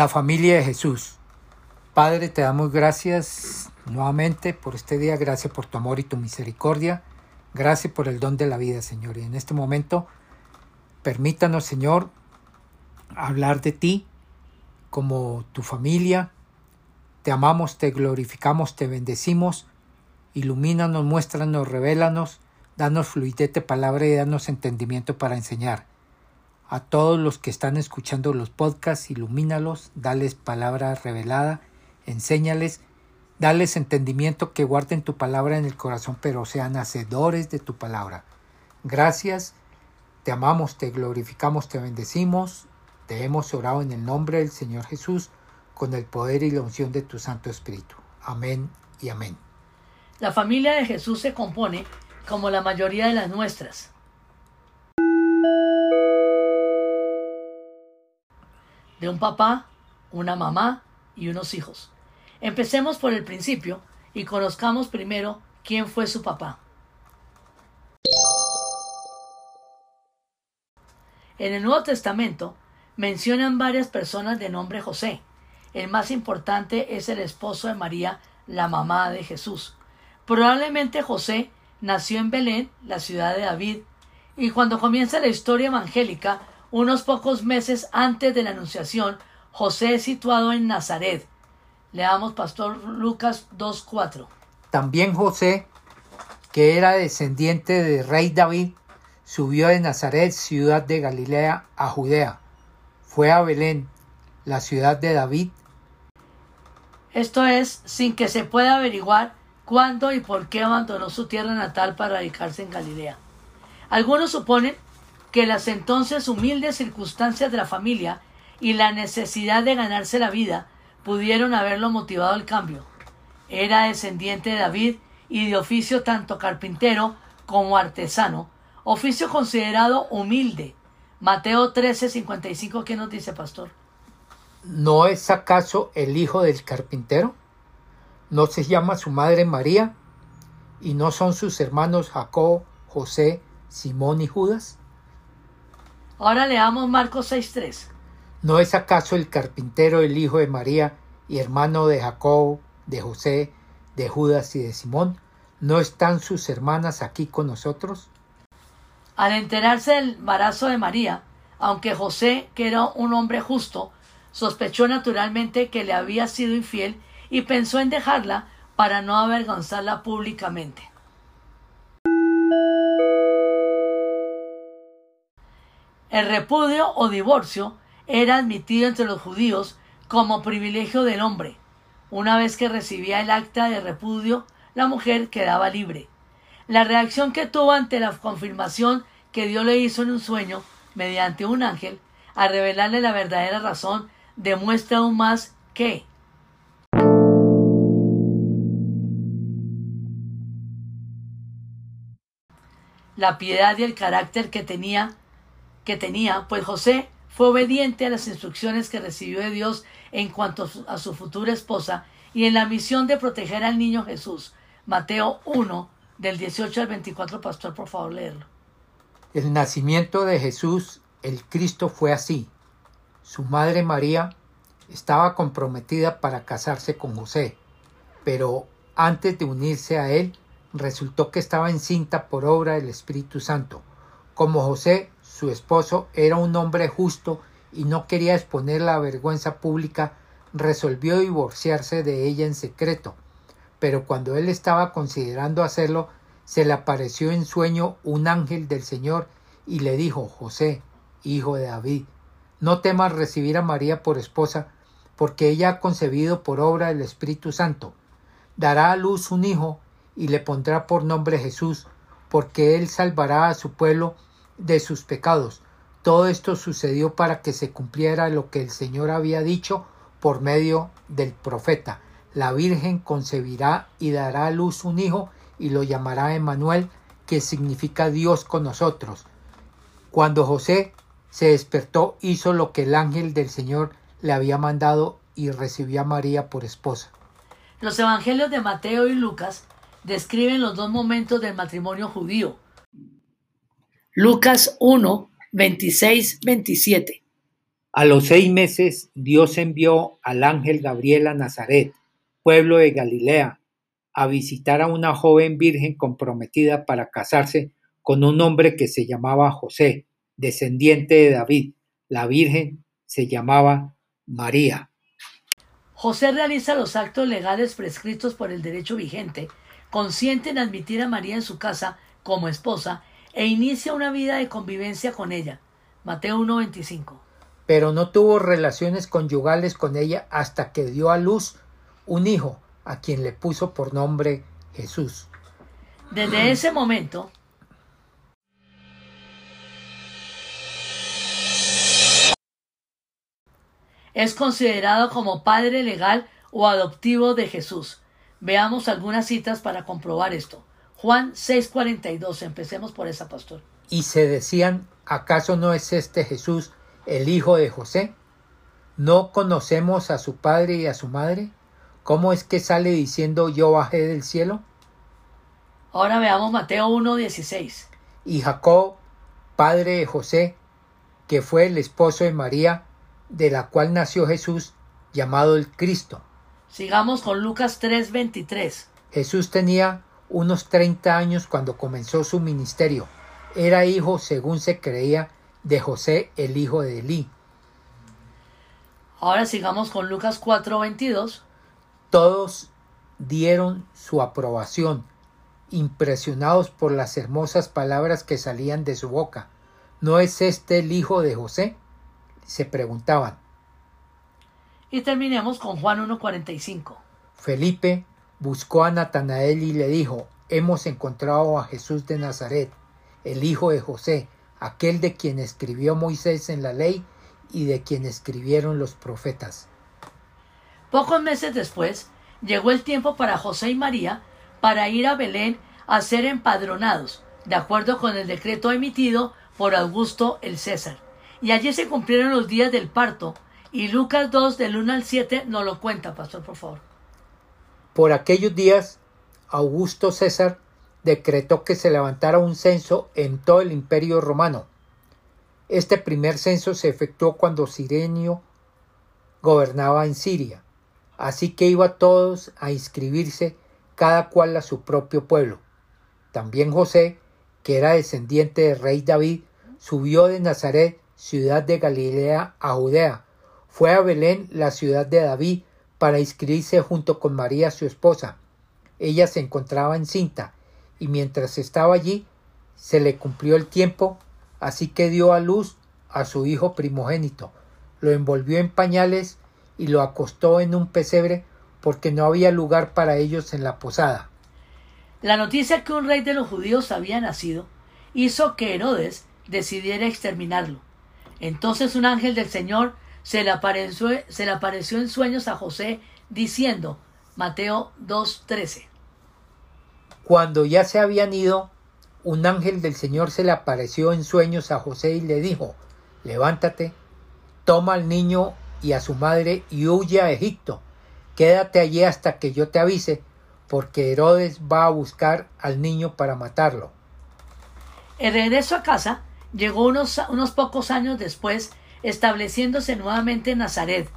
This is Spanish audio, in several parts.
La familia de Jesús. Padre, te damos gracias nuevamente por este día, gracias por tu amor y tu misericordia, gracias por el don de la vida, Señor. Y en este momento, permítanos, Señor, hablar de ti como tu familia. Te amamos, te glorificamos, te bendecimos. Ilumínanos, muéstranos, revélanos, danos fluidez de palabra y danos entendimiento para enseñar a todos los que están escuchando los podcasts, ilumínalos, dales palabra revelada, enséñales, dales entendimiento que guarden tu palabra en el corazón, pero sean hacedores de tu palabra. Gracias, te amamos, te glorificamos, te bendecimos, te hemos orado en el nombre del Señor Jesús, con el poder y la unción de tu Santo Espíritu. Amén y amén. La familia de Jesús se compone, como la mayoría de las nuestras, de un papá, una mamá y unos hijos. Empecemos por el principio y conozcamos primero quién fue su papá. En el Nuevo Testamento mencionan varias personas de nombre José. El más importante es el esposo de María, la mamá de Jesús. Probablemente José nació en Belén, la ciudad de David, y cuando comienza la historia evangélica unos pocos meses antes de la Anunciación, José es situado en Nazaret. Leamos Pastor Lucas 2.4. También José, que era descendiente de rey David, subió de Nazaret, ciudad de Galilea, a Judea. Fue a Belén, la ciudad de David. Esto es, sin que se pueda averiguar cuándo y por qué abandonó su tierra natal para radicarse en Galilea. Algunos suponen que las entonces humildes circunstancias de la familia y la necesidad de ganarse la vida pudieron haberlo motivado al cambio. Era descendiente de David y de oficio tanto carpintero como artesano, oficio considerado humilde. Mateo 13:55, ¿qué nos dice, pastor? ¿No es acaso el hijo del carpintero? ¿No se llama su madre María? ¿Y no son sus hermanos Jacob, José, Simón y Judas? Ahora leamos Marcos 6.3. ¿No es acaso el carpintero el hijo de María y hermano de Jacob, de José, de Judas y de Simón? ¿No están sus hermanas aquí con nosotros? Al enterarse del embarazo de María, aunque José, que era un hombre justo, sospechó naturalmente que le había sido infiel y pensó en dejarla para no avergonzarla públicamente. El repudio o divorcio era admitido entre los judíos como privilegio del hombre. Una vez que recibía el acta de repudio, la mujer quedaba libre. La reacción que tuvo ante la confirmación que Dios le hizo en un sueño, mediante un ángel, a revelarle la verdadera razón, demuestra aún más que la piedad y el carácter que tenía que tenía, pues José fue obediente a las instrucciones que recibió de Dios en cuanto a su futura esposa y en la misión de proteger al niño Jesús. Mateo 1, del 18 al 24, pastor, por favor, leerlo. El nacimiento de Jesús, el Cristo, fue así. Su madre María estaba comprometida para casarse con José, pero antes de unirse a él, resultó que estaba encinta por obra del Espíritu Santo. Como José su esposo era un hombre justo y no quería exponer la vergüenza pública, resolvió divorciarse de ella en secreto. Pero cuando él estaba considerando hacerlo, se le apareció en sueño un ángel del Señor y le dijo José, hijo de David, no temas recibir a María por esposa, porque ella ha concebido por obra del Espíritu Santo. Dará a luz un hijo y le pondrá por nombre Jesús, porque él salvará a su pueblo de sus pecados. Todo esto sucedió para que se cumpliera lo que el Señor había dicho por medio del profeta. La Virgen concebirá y dará a luz un hijo y lo llamará Emmanuel, que significa Dios con nosotros. Cuando José se despertó, hizo lo que el ángel del Señor le había mandado y recibió a María por esposa. Los evangelios de Mateo y Lucas describen los dos momentos del matrimonio judío, Lucas 1, 26, 27. A los seis meses Dios envió al ángel Gabriel a Nazaret, pueblo de Galilea, a visitar a una joven virgen comprometida para casarse con un hombre que se llamaba José, descendiente de David. La virgen se llamaba María. José realiza los actos legales prescritos por el derecho vigente, consciente en admitir a María en su casa como esposa e inicia una vida de convivencia con ella. Mateo 1.25. Pero no tuvo relaciones conyugales con ella hasta que dio a luz un hijo, a quien le puso por nombre Jesús. Desde ese momento, es considerado como padre legal o adoptivo de Jesús. Veamos algunas citas para comprobar esto. Juan 6:42, empecemos por esa, pastor. Y se decían, ¿acaso no es este Jesús el hijo de José? ¿No conocemos a su padre y a su madre? ¿Cómo es que sale diciendo yo bajé del cielo? Ahora veamos Mateo 1:16. Y Jacob, padre de José, que fue el esposo de María, de la cual nació Jesús, llamado el Cristo. Sigamos con Lucas 3:23. Jesús tenía unos 30 años cuando comenzó su ministerio. Era hijo, según se creía, de José, el hijo de Elí. Ahora sigamos con Lucas 4:22. Todos dieron su aprobación, impresionados por las hermosas palabras que salían de su boca. ¿No es este el hijo de José? se preguntaban. Y terminemos con Juan 1.45. Felipe buscó a Natanael y le dijo, hemos encontrado a Jesús de Nazaret, el hijo de José, aquel de quien escribió Moisés en la ley y de quien escribieron los profetas. Pocos meses después, llegó el tiempo para José y María para ir a Belén a ser empadronados, de acuerdo con el decreto emitido por Augusto el César. Y allí se cumplieron los días del parto, y Lucas 2 del 1 al 7 nos lo cuenta, pastor, por favor. Por aquellos días, Augusto César decretó que se levantara un censo en todo el imperio romano. Este primer censo se efectuó cuando Sirenio gobernaba en Siria, así que iba todos a inscribirse cada cual a su propio pueblo. También José, que era descendiente del rey David, subió de Nazaret, ciudad de Galilea, a Judea. Fue a Belén, la ciudad de David, para inscribirse junto con María su esposa. Ella se encontraba encinta, y mientras estaba allí se le cumplió el tiempo, así que dio a luz a su hijo primogénito, lo envolvió en pañales y lo acostó en un pesebre porque no había lugar para ellos en la posada. La noticia que un rey de los judíos había nacido hizo que Herodes decidiera exterminarlo. Entonces un ángel del Señor se le apareció, se le apareció en sueños a José diciendo, Mateo 2.13. Cuando ya se habían ido, un ángel del Señor se le apareció en sueños a José y le dijo, levántate, toma al niño y a su madre y huye a Egipto. Quédate allí hasta que yo te avise, porque Herodes va a buscar al niño para matarlo. El regreso a casa llegó unos, unos pocos años después estableciéndose nuevamente en Nazaret.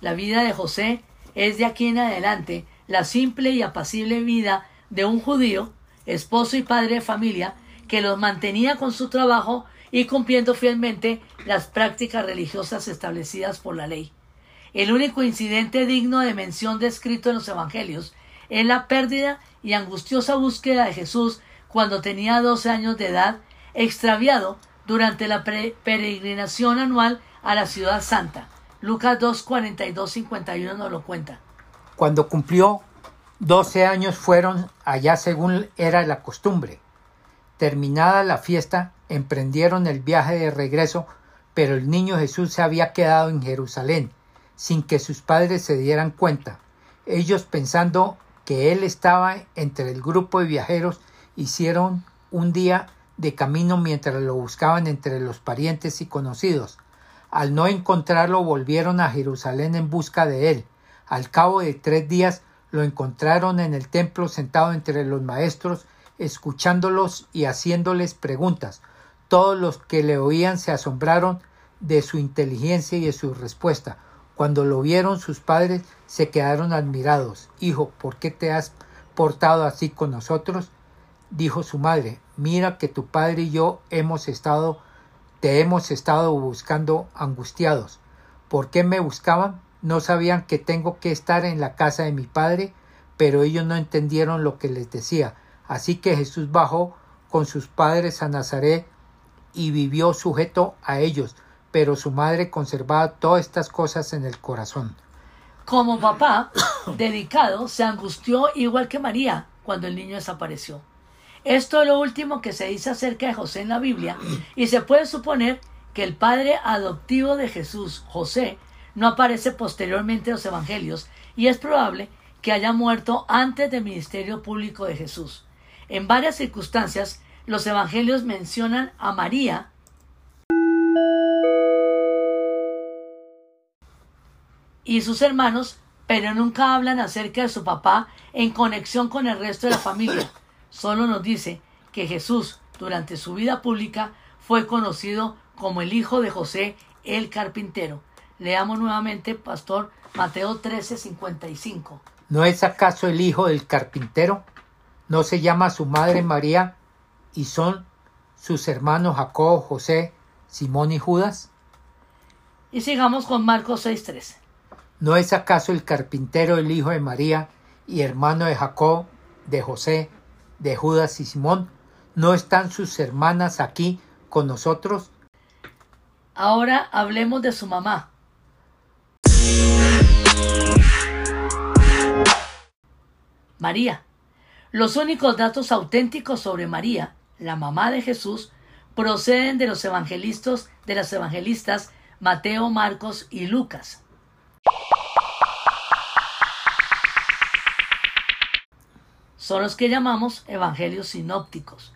La vida de José es de aquí en adelante la simple y apacible vida de un judío, esposo y padre de familia, que los mantenía con su trabajo y cumpliendo fielmente las prácticas religiosas establecidas por la ley. El único incidente digno de mención descrito en los Evangelios es la pérdida y angustiosa búsqueda de Jesús cuando tenía doce años de edad, extraviado durante la peregrinación anual a la ciudad santa. Lucas 2, 42, 51 nos lo cuenta. Cuando cumplió doce años fueron allá según era la costumbre. Terminada la fiesta, emprendieron el viaje de regreso, pero el niño Jesús se había quedado en Jerusalén, sin que sus padres se dieran cuenta. Ellos pensando que él estaba entre el grupo de viajeros, hicieron un día de camino mientras lo buscaban entre los parientes y conocidos. Al no encontrarlo volvieron a Jerusalén en busca de él. Al cabo de tres días lo encontraron en el templo sentado entre los maestros, escuchándolos y haciéndoles preguntas. Todos los que le oían se asombraron de su inteligencia y de su respuesta. Cuando lo vieron sus padres se quedaron admirados. Hijo, ¿por qué te has portado así con nosotros? Dijo su madre, mira que tu padre y yo hemos estado, te hemos estado buscando angustiados. ¿Por qué me buscaban? No sabían que tengo que estar en la casa de mi padre, pero ellos no entendieron lo que les decía. Así que Jesús bajó con sus padres a Nazaret y vivió sujeto a ellos, pero su madre conservaba todas estas cosas en el corazón. Como papá dedicado, se angustió igual que María cuando el niño desapareció. Esto es lo último que se dice acerca de José en la Biblia y se puede suponer que el padre adoptivo de Jesús, José, no aparece posteriormente en los evangelios y es probable que haya muerto antes del ministerio público de Jesús. En varias circunstancias, los evangelios mencionan a María y sus hermanos, pero nunca hablan acerca de su papá en conexión con el resto de la familia. Solo nos dice que Jesús, durante su vida pública, fue conocido como el hijo de José el carpintero. Leamos nuevamente, Pastor Mateo 13:55. ¿No es acaso el hijo del carpintero? ¿No se llama su madre María y son sus hermanos Jacob, José, Simón y Judas? Y sigamos con Marcos 6:13. ¿No es acaso el carpintero el hijo de María y hermano de Jacob, de José, de Judas y Simón? ¿No están sus hermanas aquí con nosotros? Ahora hablemos de su mamá. María. Los únicos datos auténticos sobre María, la mamá de Jesús, proceden de los evangelistas, de las evangelistas Mateo, Marcos y Lucas. Son los que llamamos evangelios sinópticos.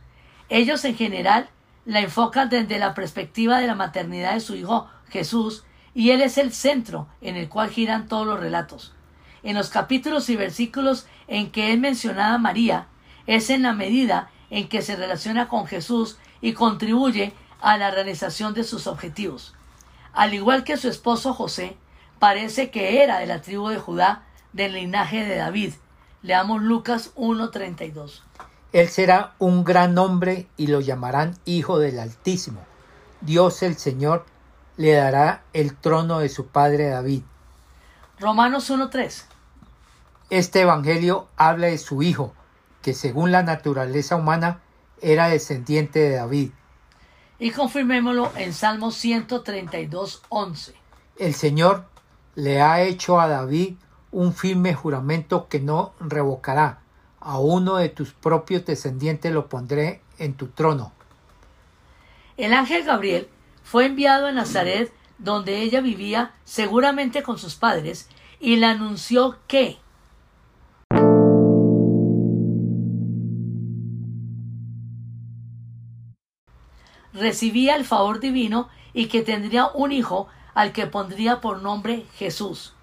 Ellos en general la enfocan desde la perspectiva de la maternidad de su hijo Jesús y él es el centro en el cual giran todos los relatos. En los capítulos y versículos en que es mencionada María, es en la medida en que se relaciona con Jesús y contribuye a la realización de sus objetivos. Al igual que su esposo José, parece que era de la tribu de Judá, del linaje de David. Leamos Lucas 1.32. Él será un gran hombre y lo llamarán Hijo del Altísimo. Dios el Señor le dará el trono de su padre David. Romanos 1.3. Este Evangelio habla de su Hijo, que según la naturaleza humana era descendiente de David. Y confirmémoslo en Salmo 132.11. El Señor le ha hecho a David un firme juramento que no revocará. A uno de tus propios descendientes lo pondré en tu trono. El ángel Gabriel fue enviado a Nazaret, donde ella vivía seguramente con sus padres, y le anunció que recibía el favor divino y que tendría un hijo al que pondría por nombre Jesús.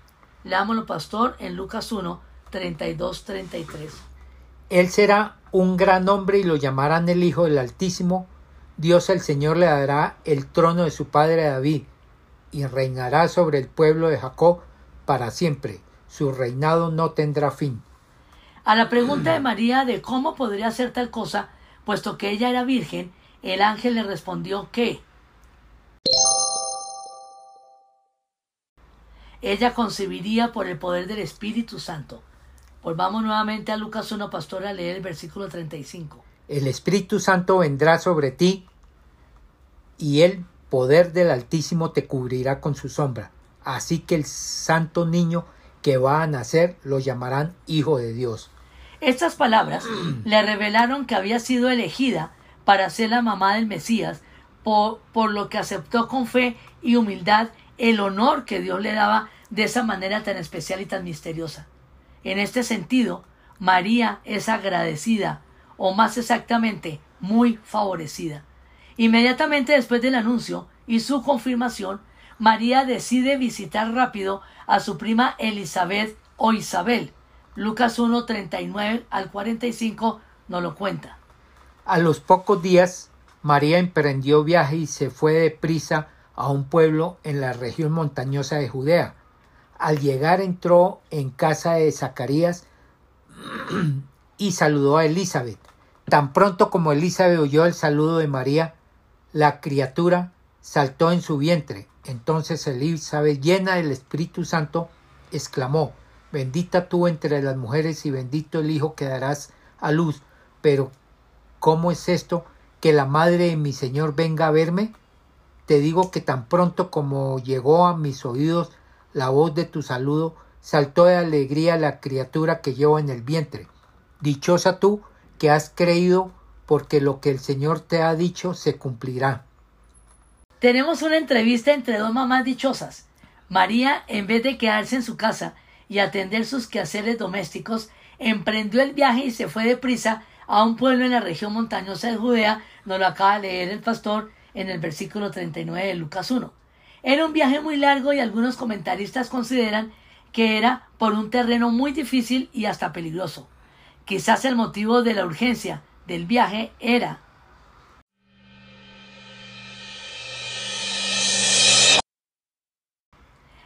Leámoslo, pastor, en Lucas 1, 32, 33. Él será un gran hombre y lo llamarán el Hijo del Altísimo. Dios el Señor le dará el trono de su padre David y reinará sobre el pueblo de Jacob para siempre. Su reinado no tendrá fin. A la pregunta de María de cómo podría hacer tal cosa, puesto que ella era virgen, el ángel le respondió que ella concebiría por el poder del Espíritu Santo. Volvamos nuevamente a Lucas 1, pastor, a leer el versículo 35. El Espíritu Santo vendrá sobre ti y el poder del Altísimo te cubrirá con su sombra. Así que el santo niño que va a nacer lo llamarán Hijo de Dios. Estas palabras le revelaron que había sido elegida para ser la mamá del Mesías, por, por lo que aceptó con fe y humildad el honor que Dios le daba de esa manera tan especial y tan misteriosa. En este sentido, María es agradecida, o más exactamente, muy favorecida. Inmediatamente después del anuncio y su confirmación, María decide visitar rápido a su prima Elizabeth o Isabel. Lucas 1, 39 al 45 nos lo cuenta. A los pocos días, María emprendió viaje y se fue deprisa a un pueblo en la región montañosa de Judea. Al llegar entró en casa de Zacarías y saludó a Elizabeth. Tan pronto como Elizabeth oyó el saludo de María, la criatura saltó en su vientre. Entonces Elizabeth, llena del Espíritu Santo, exclamó, Bendita tú entre las mujeres y bendito el Hijo que darás a luz. Pero, ¿cómo es esto que la madre de mi Señor venga a verme? Te digo que tan pronto como llegó a mis oídos la voz de tu saludo, saltó de alegría la criatura que llevo en el vientre. Dichosa tú que has creído, porque lo que el Señor te ha dicho se cumplirá. Tenemos una entrevista entre dos mamás dichosas. María, en vez de quedarse en su casa y atender sus quehaceres domésticos, emprendió el viaje y se fue deprisa a un pueblo en la región montañosa de Judea, nos lo acaba de leer el pastor en el versículo 39 de Lucas 1. Era un viaje muy largo y algunos comentaristas consideran que era por un terreno muy difícil y hasta peligroso. Quizás el motivo de la urgencia del viaje era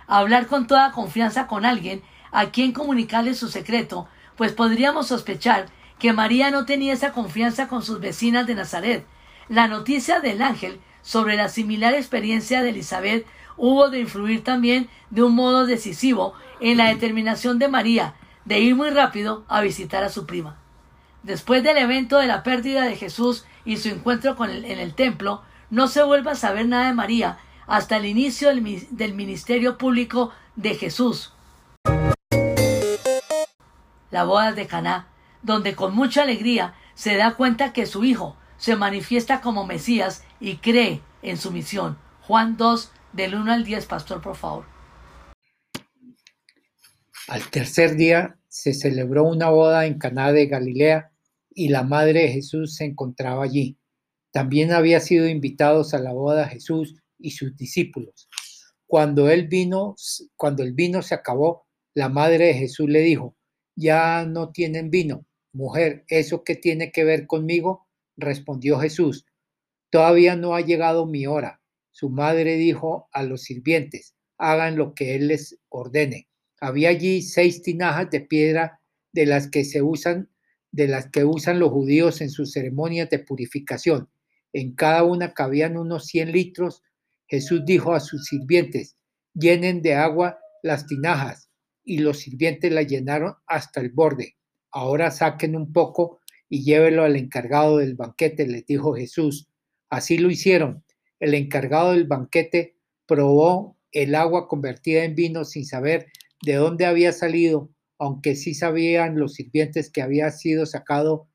hablar con toda confianza con alguien a quien comunicarle su secreto, pues podríamos sospechar que María no tenía esa confianza con sus vecinas de Nazaret. La noticia del ángel sobre la similar experiencia de Elizabeth hubo de influir también de un modo decisivo en la determinación de María de ir muy rápido a visitar a su prima. Después del evento de la pérdida de Jesús y su encuentro con en el templo, no se vuelve a saber nada de María hasta el inicio del, del ministerio público de Jesús. La boda de Caná, donde con mucha alegría se da cuenta que su hijo se manifiesta como Mesías y cree en su misión. Juan 2, del 1 al 10, pastor, por favor. Al tercer día se celebró una boda en Caná de Galilea y la madre de Jesús se encontraba allí. También había sido invitados a la boda Jesús y sus discípulos. Cuando él vino, cuando el vino se acabó, la madre de Jesús le dijo: "Ya no tienen vino." Mujer, ¿eso qué tiene que ver conmigo? Respondió Jesús: Todavía no ha llegado mi hora. Su madre dijo a los sirvientes: Hagan lo que él les ordene. Había allí seis tinajas de piedra de las que se usan, de las que usan los judíos en sus ceremonias de purificación. En cada una cabían unos 100 litros. Jesús dijo a sus sirvientes, llenen de agua las tinajas, y los sirvientes la llenaron hasta el borde. Ahora saquen un poco y llévelo al encargado del banquete, les dijo Jesús. Así lo hicieron. El encargado del banquete probó el agua convertida en vino sin saber de dónde había salido, aunque sí sabían los sirvientes que había sido sacado,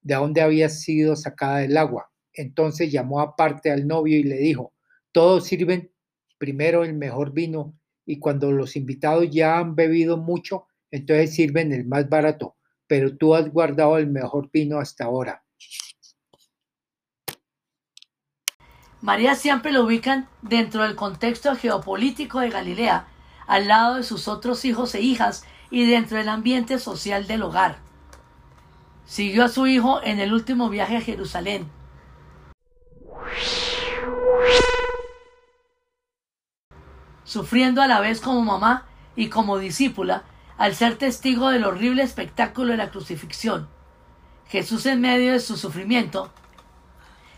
de dónde había sido sacada el agua. Entonces llamó aparte al novio y le dijo, todos sirven primero el mejor vino y cuando los invitados ya han bebido mucho, entonces sirven el más barato, pero tú has guardado el mejor vino hasta ahora. María siempre lo ubican dentro del contexto geopolítico de Galilea, al lado de sus otros hijos e hijas y dentro del ambiente social del hogar. Siguió a su hijo en el último viaje a Jerusalén. Sufriendo a la vez como mamá y como discípula al ser testigo del horrible espectáculo de la crucifixión. Jesús en medio de su sufrimiento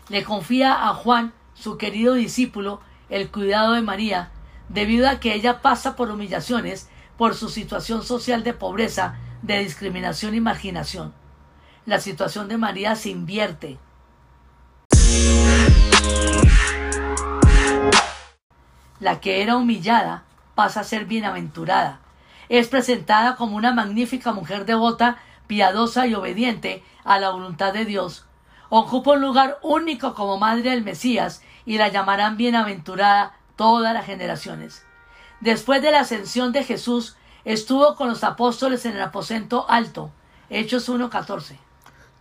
le confía a Juan, su querido discípulo, el cuidado de María, debido a que ella pasa por humillaciones por su situación social de pobreza, de discriminación y marginación. La situación de María se invierte. La que era humillada pasa a ser bienaventurada. Es presentada como una magnífica mujer devota, piadosa y obediente a la voluntad de Dios. Ocupa un lugar único como madre del Mesías y la llamarán bienaventurada todas las generaciones. Después de la ascensión de Jesús, estuvo con los apóstoles en el aposento alto. Hechos 1.14.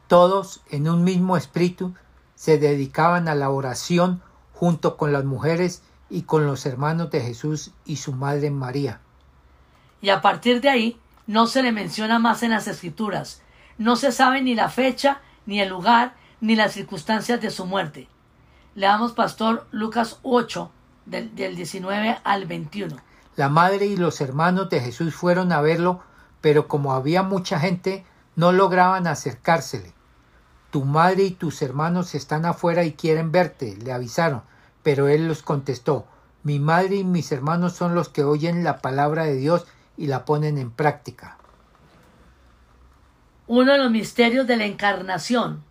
Todos, en un mismo espíritu, se dedicaban a la oración junto con las mujeres y con los hermanos de Jesús y su madre María. Y a partir de ahí no se le menciona más en las escrituras. No se sabe ni la fecha, ni el lugar, ni las circunstancias de su muerte. Leamos Pastor Lucas 8, del, del 19 al 21. La madre y los hermanos de Jesús fueron a verlo, pero como había mucha gente, no lograban acercársele. Tu madre y tus hermanos están afuera y quieren verte, le avisaron, pero él los contestó, mi madre y mis hermanos son los que oyen la palabra de Dios y la ponen en práctica. Uno de los misterios de la encarnación,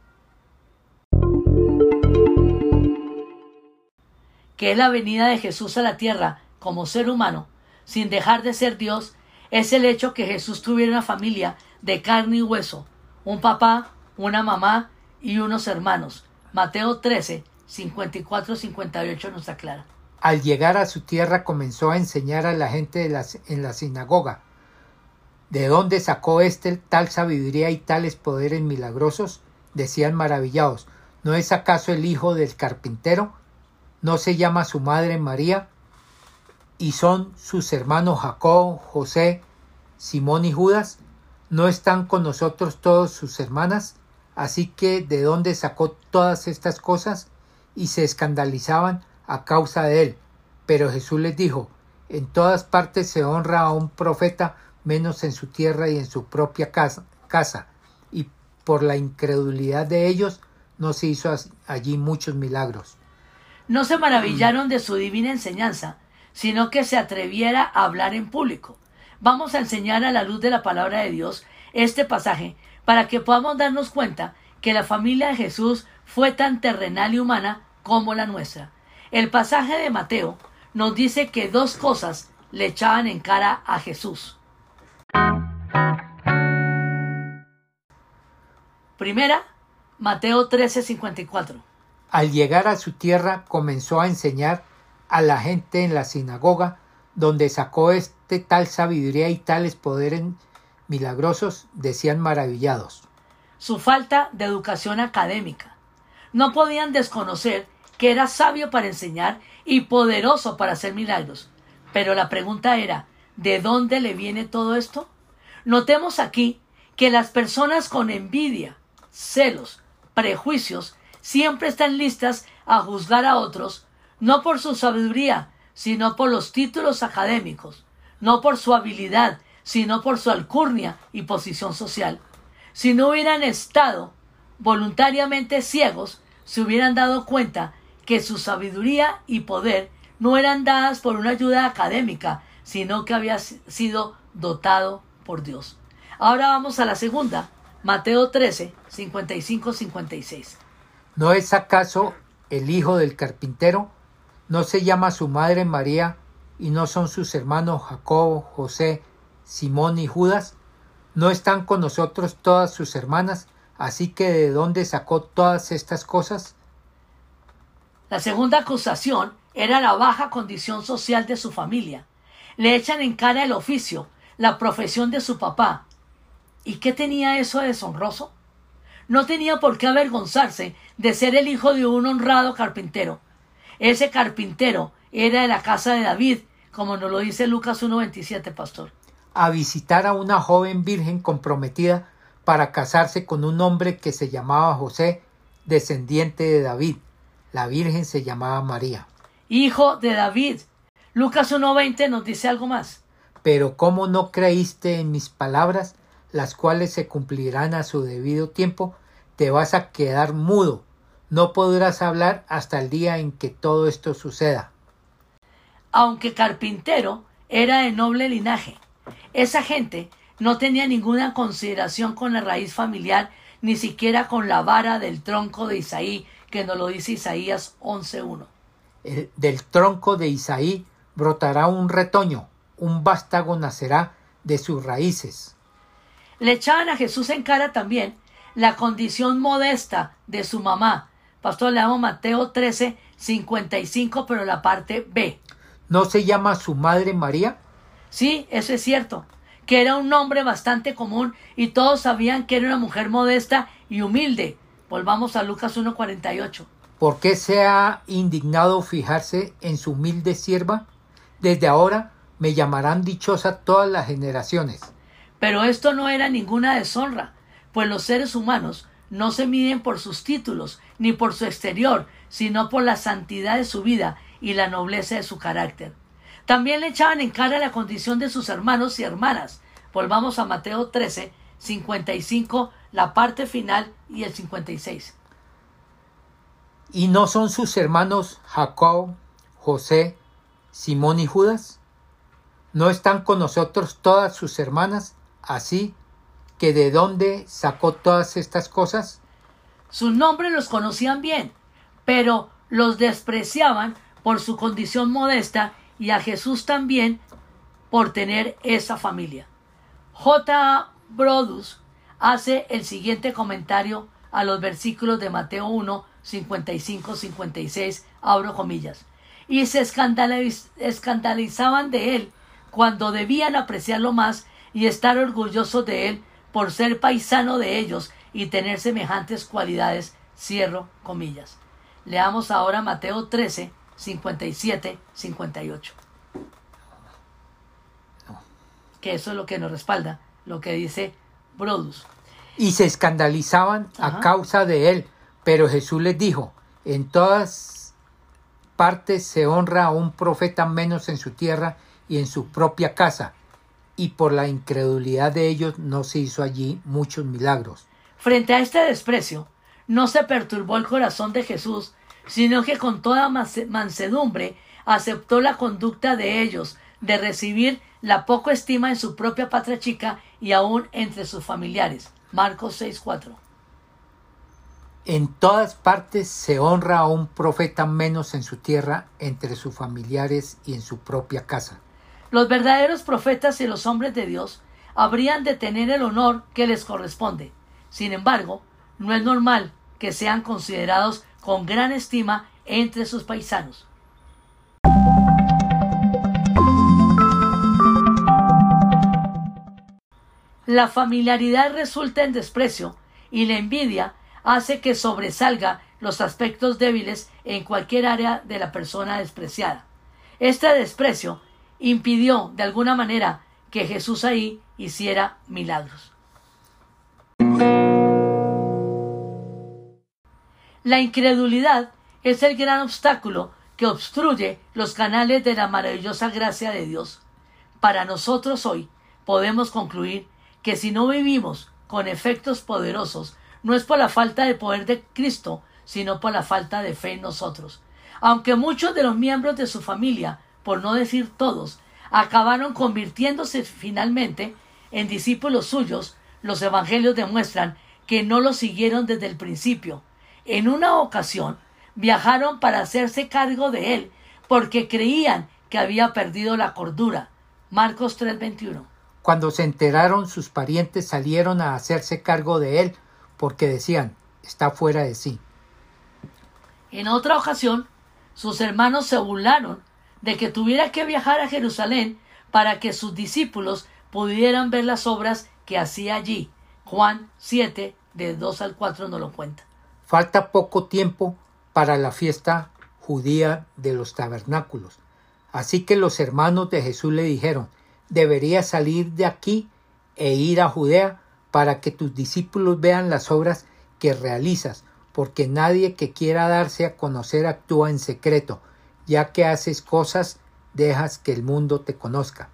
que es la venida de Jesús a la tierra como ser humano, sin dejar de ser Dios, es el hecho que Jesús tuviera una familia de carne y hueso, un papá, una mamá y unos hermanos. Mateo 13, 54-58 nos aclara. Al llegar a su tierra comenzó a enseñar a la gente de en la sinagoga. ¿De dónde sacó éste tal sabiduría y tales poderes milagrosos? decían maravillados. ¿No es acaso el hijo del carpintero? ¿No se llama su madre María? ¿Y son sus hermanos Jacob, José, Simón y Judas? ¿No están con nosotros todas sus hermanas? Así que ¿de dónde sacó todas estas cosas? Y se escandalizaban a causa de él. Pero Jesús les dijo, en todas partes se honra a un profeta, menos en su tierra y en su propia casa, casa. y por la incredulidad de ellos no se hizo allí muchos milagros. No se maravillaron de su divina enseñanza, sino que se atreviera a hablar en público. Vamos a enseñar a la luz de la palabra de Dios este pasaje para que podamos darnos cuenta que la familia de Jesús fue tan terrenal y humana como la nuestra. El pasaje de Mateo nos dice que dos cosas le echaban en cara a Jesús. Primera, Mateo 13:54. Al llegar a su tierra comenzó a enseñar a la gente en la sinagoga, donde sacó este tal sabiduría y tales poderes milagrosos, decían maravillados. Su falta de educación académica. No podían desconocer que era sabio para enseñar y poderoso para hacer milagros. Pero la pregunta era, ¿de dónde le viene todo esto? Notemos aquí que las personas con envidia, celos, prejuicios, siempre están listas a juzgar a otros, no por su sabiduría, sino por los títulos académicos, no por su habilidad, sino por su alcurnia y posición social. Si no hubieran estado voluntariamente ciegos, se hubieran dado cuenta que su sabiduría y poder no eran dadas por una ayuda académica, sino que había sido dotado por Dios. Ahora vamos a la segunda, Mateo 13, 55-56. ¿No es acaso el hijo del carpintero? ¿No se llama su madre María y no son sus hermanos Jacobo, José, Simón y Judas? ¿No están con nosotros todas sus hermanas? Así que ¿de dónde sacó todas estas cosas? La segunda acusación era la baja condición social de su familia. Le echan en cara el oficio, la profesión de su papá. ¿Y qué tenía eso de deshonroso? No tenía por qué avergonzarse de ser el hijo de un honrado carpintero. Ese carpintero era de la casa de David, como nos lo dice Lucas 1.27, pastor. A visitar a una joven virgen comprometida para casarse con un hombre que se llamaba José, descendiente de David. La Virgen se llamaba María. Hijo de David. Lucas 1.20 nos dice algo más. Pero ¿cómo no creíste en mis palabras, las cuales se cumplirán a su debido tiempo? Te vas a quedar mudo. No podrás hablar hasta el día en que todo esto suceda. Aunque carpintero era de noble linaje, esa gente no tenía ninguna consideración con la raíz familiar, ni siquiera con la vara del tronco de Isaí, que nos lo dice Isaías 11.1. Del tronco de Isaí brotará un retoño, un vástago nacerá de sus raíces. Le echaban a Jesús en cara también la condición modesta de su mamá. Pastor, le damos Mateo 13, 55, pero la parte B. ¿No se llama su madre María? Sí, eso es cierto, que era un nombre bastante común y todos sabían que era una mujer modesta y humilde, Volvamos a Lucas 1.48. ¿Por qué se ha indignado fijarse en su humilde sierva? Desde ahora me llamarán dichosa todas las generaciones. Pero esto no era ninguna deshonra, pues los seres humanos no se miden por sus títulos ni por su exterior, sino por la santidad de su vida y la nobleza de su carácter. También le echaban en cara la condición de sus hermanos y hermanas. Volvamos a Mateo 13, 55, la parte final y el 56. ¿Y no son sus hermanos Jacob, José, Simón y Judas? ¿No están con nosotros todas sus hermanas? Así que de dónde sacó todas estas cosas? Sus nombres los conocían bien, pero los despreciaban por su condición modesta y a Jesús también por tener esa familia. J. Brodus hace el siguiente comentario a los versículos de Mateo 1, 55, 56, abro comillas, y se escandalizaban de él cuando debían apreciarlo más y estar orgullosos de él por ser paisano de ellos y tener semejantes cualidades, cierro comillas. Leamos ahora Mateo 13, 57, 58. Que eso es lo que nos respalda, lo que dice Y se escandalizaban a causa de él, pero Jesús les dijo, en todas partes se honra a un profeta menos en su tierra y en su propia casa, y por la incredulidad de ellos no se hizo allí muchos milagros. Frente a este desprecio, no se perturbó el corazón de Jesús, sino que con toda mansedumbre aceptó la conducta de ellos, de recibir la poca estima en su propia patria chica y aún entre sus familiares. Marcos 6:4. En todas partes se honra a un profeta menos en su tierra, entre sus familiares y en su propia casa. Los verdaderos profetas y los hombres de Dios habrían de tener el honor que les corresponde. Sin embargo, no es normal que sean considerados con gran estima entre sus paisanos. La familiaridad resulta en desprecio y la envidia hace que sobresalga los aspectos débiles en cualquier área de la persona despreciada. Este desprecio impidió de alguna manera que Jesús ahí hiciera milagros. La incredulidad es el gran obstáculo que obstruye los canales de la maravillosa gracia de Dios. Para nosotros hoy podemos concluir que si no vivimos con efectos poderosos, no es por la falta de poder de Cristo, sino por la falta de fe en nosotros. Aunque muchos de los miembros de su familia, por no decir todos, acabaron convirtiéndose finalmente en discípulos suyos, los evangelios demuestran que no lo siguieron desde el principio. En una ocasión viajaron para hacerse cargo de él, porque creían que había perdido la cordura. Marcos 3:21. Cuando se enteraron, sus parientes salieron a hacerse cargo de él porque decían, está fuera de sí. En otra ocasión, sus hermanos se burlaron de que tuviera que viajar a Jerusalén para que sus discípulos pudieran ver las obras que hacía allí. Juan 7, de 2 al 4 nos lo cuenta. Falta poco tiempo para la fiesta judía de los tabernáculos. Así que los hermanos de Jesús le dijeron, deberías salir de aquí e ir a Judea para que tus discípulos vean las obras que realizas, porque nadie que quiera darse a conocer actúa en secreto, ya que haces cosas, dejas que el mundo te conozca.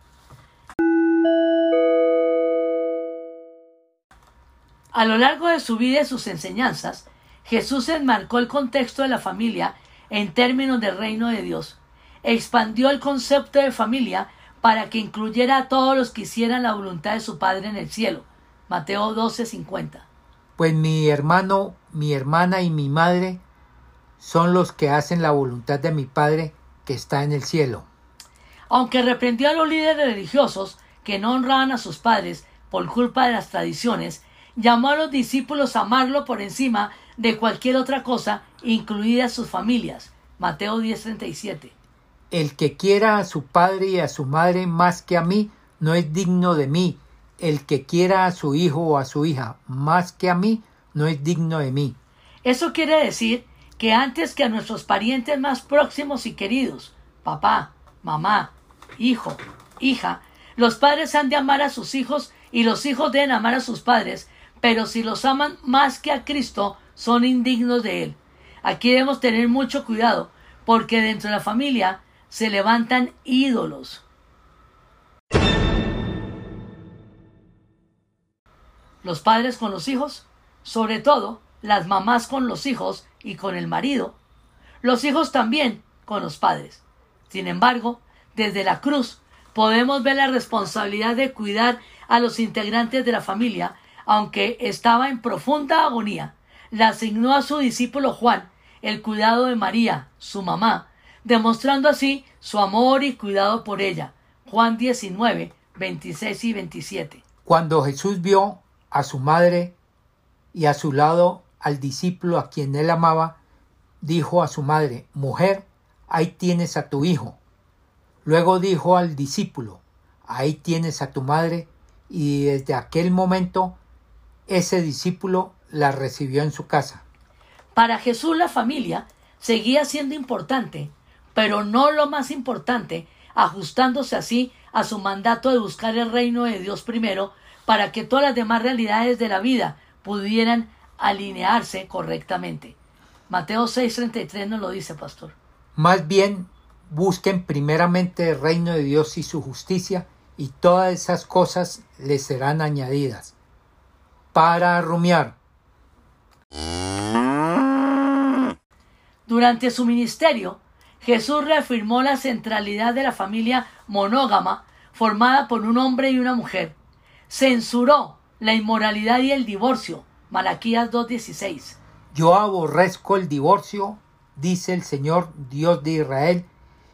A lo largo de su vida y sus enseñanzas, Jesús enmarcó el contexto de la familia en términos del reino de Dios. Expandió el concepto de familia para que incluyera a todos los que hicieran la voluntad de su Padre en el cielo. Mateo 12:50. Pues mi hermano, mi hermana y mi madre son los que hacen la voluntad de mi Padre que está en el cielo. Aunque reprendió a los líderes religiosos que no honraban a sus padres por culpa de las tradiciones, llamó a los discípulos a amarlo por encima de cualquier otra cosa, incluidas sus familias. Mateo 10:37. El que quiera a su padre y a su madre más que a mí, no es digno de mí. El que quiera a su hijo o a su hija más que a mí, no es digno de mí. Eso quiere decir que antes que a nuestros parientes más próximos y queridos, papá, mamá, hijo, hija, los padres han de amar a sus hijos y los hijos deben amar a sus padres, pero si los aman más que a Cristo, son indignos de Él. Aquí debemos tener mucho cuidado, porque dentro de la familia se levantan ídolos. Los padres con los hijos, sobre todo las mamás con los hijos y con el marido, los hijos también con los padres. Sin embargo, desde la cruz podemos ver la responsabilidad de cuidar a los integrantes de la familia, aunque estaba en profunda agonía. Le asignó a su discípulo Juan el cuidado de María, su mamá, demostrando así su amor y cuidado por ella. Juan 19, 26 y 27. Cuando Jesús vio a su madre y a su lado al discípulo a quien él amaba, dijo a su madre, Mujer, ahí tienes a tu hijo. Luego dijo al discípulo, Ahí tienes a tu madre, y desde aquel momento ese discípulo la recibió en su casa. Para Jesús la familia seguía siendo importante, pero no lo más importante, ajustándose así a su mandato de buscar el reino de Dios primero para que todas las demás realidades de la vida pudieran alinearse correctamente. Mateo 6:33 nos lo dice, pastor. Más bien, busquen primeramente el reino de Dios y su justicia, y todas esas cosas les serán añadidas. Para rumiar. Durante su ministerio, Jesús reafirmó la centralidad de la familia monógama formada por un hombre y una mujer. Censuró la inmoralidad y el divorcio. Malaquías 2.16. Yo aborrezco el divorcio, dice el Señor Dios de Israel,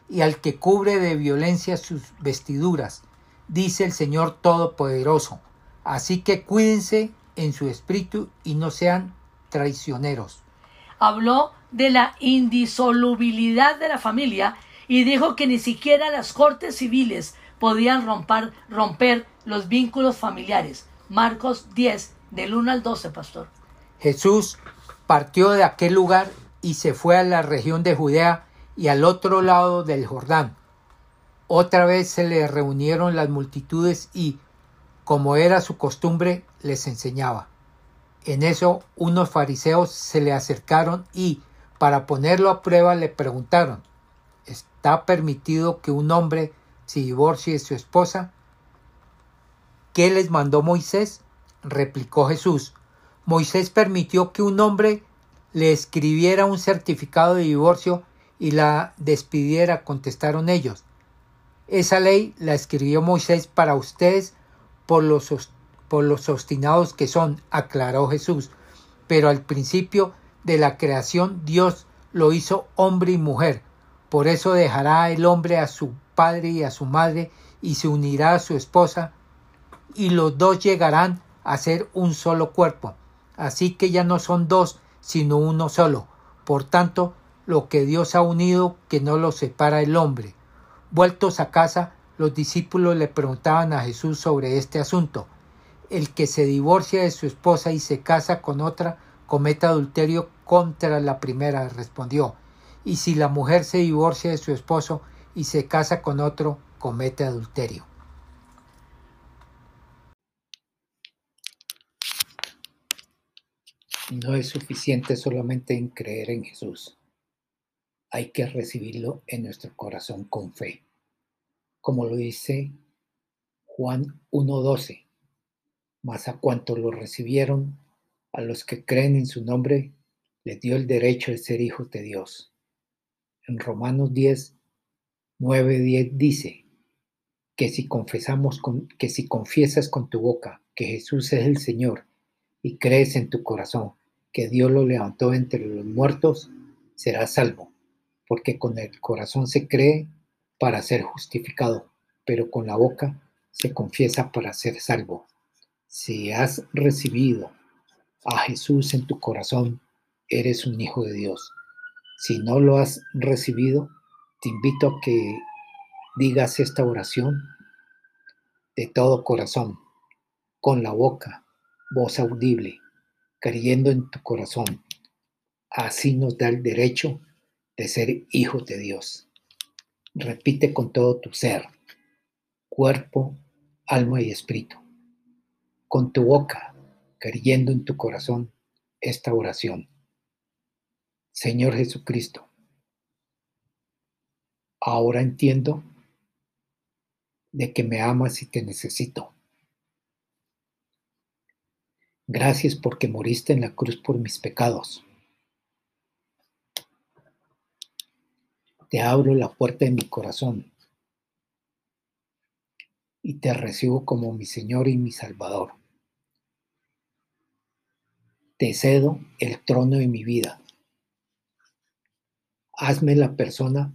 y al que cubre de violencia sus vestiduras, dice el Señor Todopoderoso. Así que cuídense en su espíritu y no sean traicioneros. Habló de la indisolubilidad de la familia y dijo que ni siquiera las cortes civiles podían romper, romper los vínculos familiares. Marcos 10, del 1 al 12, pastor. Jesús partió de aquel lugar y se fue a la región de Judea y al otro lado del Jordán. Otra vez se le reunieron las multitudes y, como era su costumbre, les enseñaba. En eso unos fariseos se le acercaron y, para ponerlo a prueba, le preguntaron ¿Está permitido que un hombre se divorcie de su esposa? ¿Qué les mandó Moisés? replicó Jesús. Moisés permitió que un hombre le escribiera un certificado de divorcio y la despidiera, contestaron ellos. Esa ley la escribió Moisés para ustedes por los, por los obstinados que son, aclaró Jesús. Pero al principio de la creación Dios lo hizo hombre y mujer. Por eso dejará el hombre a su padre y a su madre y se unirá a su esposa y los dos llegarán a ser un solo cuerpo. Así que ya no son dos, sino uno solo. Por tanto, lo que Dios ha unido, que no lo separa el hombre. Vueltos a casa, los discípulos le preguntaban a Jesús sobre este asunto. El que se divorcia de su esposa y se casa con otra, comete adulterio contra la primera, respondió. Y si la mujer se divorcia de su esposo y se casa con otro, comete adulterio. No es suficiente solamente en creer en Jesús. Hay que recibirlo en nuestro corazón con fe. Como lo dice Juan 1.12. Mas a cuanto lo recibieron, a los que creen en su nombre, les dio el derecho de ser hijos de Dios. En Romanos 10, 9, 10 dice que si confesamos con, que si confiesas con tu boca que Jesús es el Señor y crees en tu corazón que Dios lo levantó entre los muertos, será salvo, porque con el corazón se cree para ser justificado, pero con la boca se confiesa para ser salvo. Si has recibido a Jesús en tu corazón, eres un hijo de Dios. Si no lo has recibido, te invito a que digas esta oración de todo corazón, con la boca, voz audible creyendo en tu corazón. Así nos da el derecho de ser hijos de Dios. Repite con todo tu ser, cuerpo, alma y espíritu. Con tu boca, creyendo en tu corazón esta oración. Señor Jesucristo, Ahora entiendo de que me amas y te necesito. Gracias porque moriste en la cruz por mis pecados. Te abro la puerta de mi corazón y te recibo como mi Señor y mi Salvador. Te cedo el trono de mi vida. Hazme la persona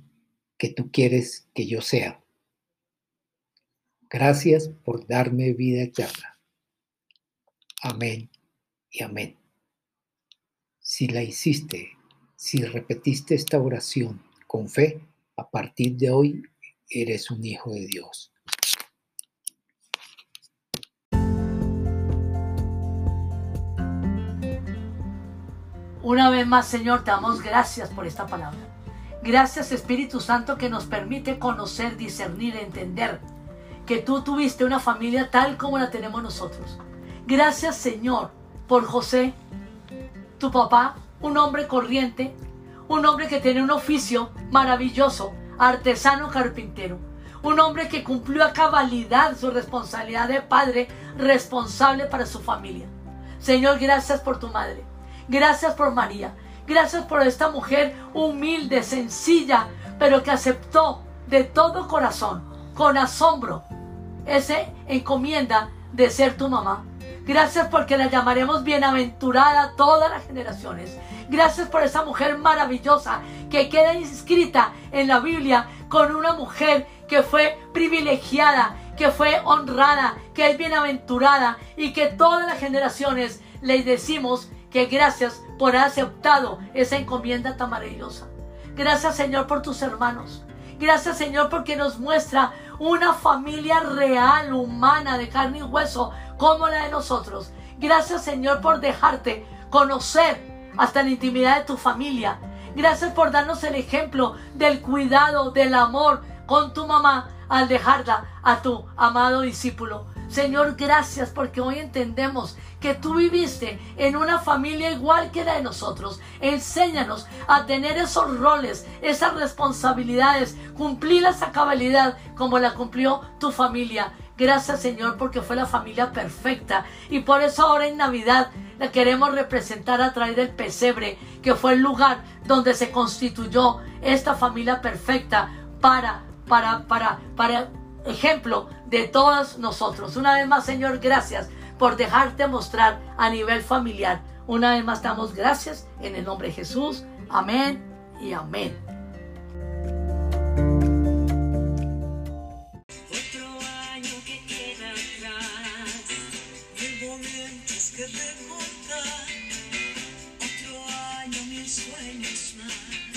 que tú quieres que yo sea. Gracias por darme vida eterna. Amén y amén. Si la hiciste, si repetiste esta oración con fe, a partir de hoy eres un hijo de Dios. Una vez más, Señor, te damos gracias por esta palabra. Gracias, Espíritu Santo, que nos permite conocer, discernir, entender que tú tuviste una familia tal como la tenemos nosotros. Gracias, Señor, por José, tu papá, un hombre corriente, un hombre que tiene un oficio maravilloso, artesano carpintero, un hombre que cumplió a cabalidad su responsabilidad de padre responsable para su familia. Señor, gracias por tu madre. Gracias por María. Gracias por esta mujer humilde, sencilla, pero que aceptó de todo corazón, con asombro, esa encomienda de ser tu mamá. Gracias porque la llamaremos bienaventurada todas las generaciones. Gracias por esa mujer maravillosa que queda inscrita en la Biblia con una mujer que fue privilegiada, que fue honrada, que es bienaventurada y que todas las generaciones le decimos que gracias por haber aceptado esa encomienda tan maravillosa. Gracias Señor por tus hermanos. Gracias Señor porque nos muestra una familia real, humana, de carne y hueso, como la de nosotros. Gracias Señor por dejarte conocer hasta la intimidad de tu familia. Gracias por darnos el ejemplo del cuidado, del amor con tu mamá al dejarla a tu amado discípulo. Señor, gracias porque hoy entendemos que tú viviste en una familia igual que la de nosotros. Enséñanos a tener esos roles, esas responsabilidades, cumplirlas a cabalidad como la cumplió tu familia. Gracias Señor porque fue la familia perfecta y por eso ahora en Navidad la queremos representar a través del pesebre, que fue el lugar donde se constituyó esta familia perfecta para, para, para, para ejemplo de todos nosotros. Una vez más, Señor, gracias por dejarte mostrar a nivel familiar. Una vez más, damos gracias en el nombre de Jesús. Amén y amén. que otro año mil sueños más.